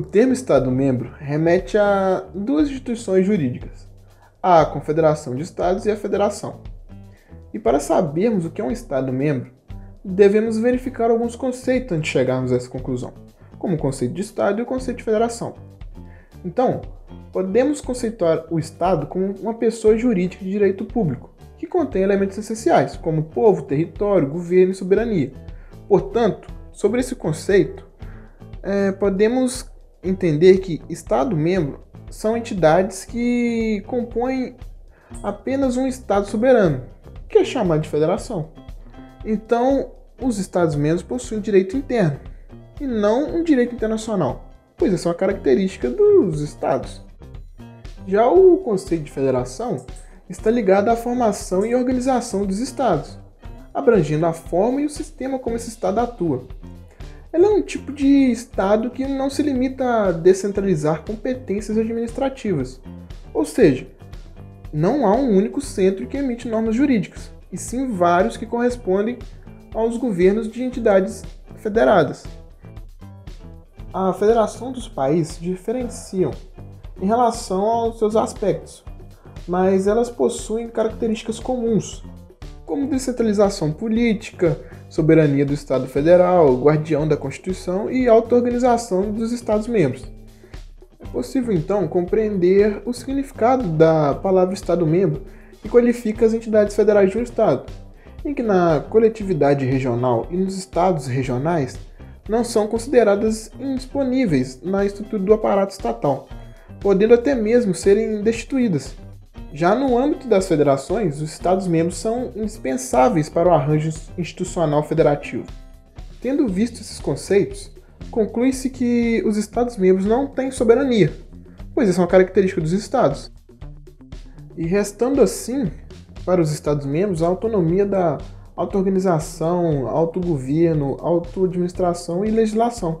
termo Estado-membro remete a duas instituições jurídicas, a Confederação de Estados e a Federação. E para sabermos o que é um Estado-membro, devemos verificar alguns conceitos antes de chegarmos a essa conclusão, como o conceito de Estado e o conceito de Federação. Então, podemos conceituar o Estado como uma pessoa jurídica de direito público, que contém elementos essenciais, como povo, território, governo e soberania. Portanto, sobre esse conceito, é, podemos entender que Estado-membro são entidades que compõem apenas um Estado soberano, que é chamado de federação. Então, os Estados-membros possuem direito interno e não um direito internacional, pois essa é uma característica dos Estados. Já o conceito de federação está ligado à formação e organização dos Estados, abrangendo a forma e o sistema como esse Estado atua. Ela é um tipo de Estado que não se limita a descentralizar competências administrativas, ou seja, não há um único centro que emite normas jurídicas, e sim vários que correspondem aos governos de entidades federadas. A federação dos países diferenciam em relação aos seus aspectos, mas elas possuem características comuns, como descentralização política, soberania do Estado Federal, guardião da Constituição e auto-organização dos Estados-membros. É possível então compreender o significado da palavra Estado-membro que qualifica as entidades federais de um Estado, em que na coletividade regional e nos estados regionais não são consideradas indisponíveis na estrutura do aparato estatal, podendo até mesmo serem destituídas. Já no âmbito das federações, os Estados-membros são indispensáveis para o arranjo institucional federativo. Tendo visto esses conceitos, conclui-se que os Estados-membros não têm soberania, pois essa é uma característica dos Estados. E restando assim, para os Estados-membros, a autonomia da auto-organização, autogoverno, auto-administração e legislação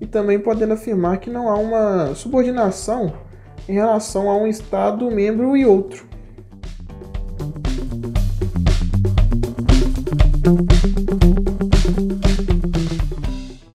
e também podendo afirmar que não há uma subordinação em relação a um Estado membro e outro.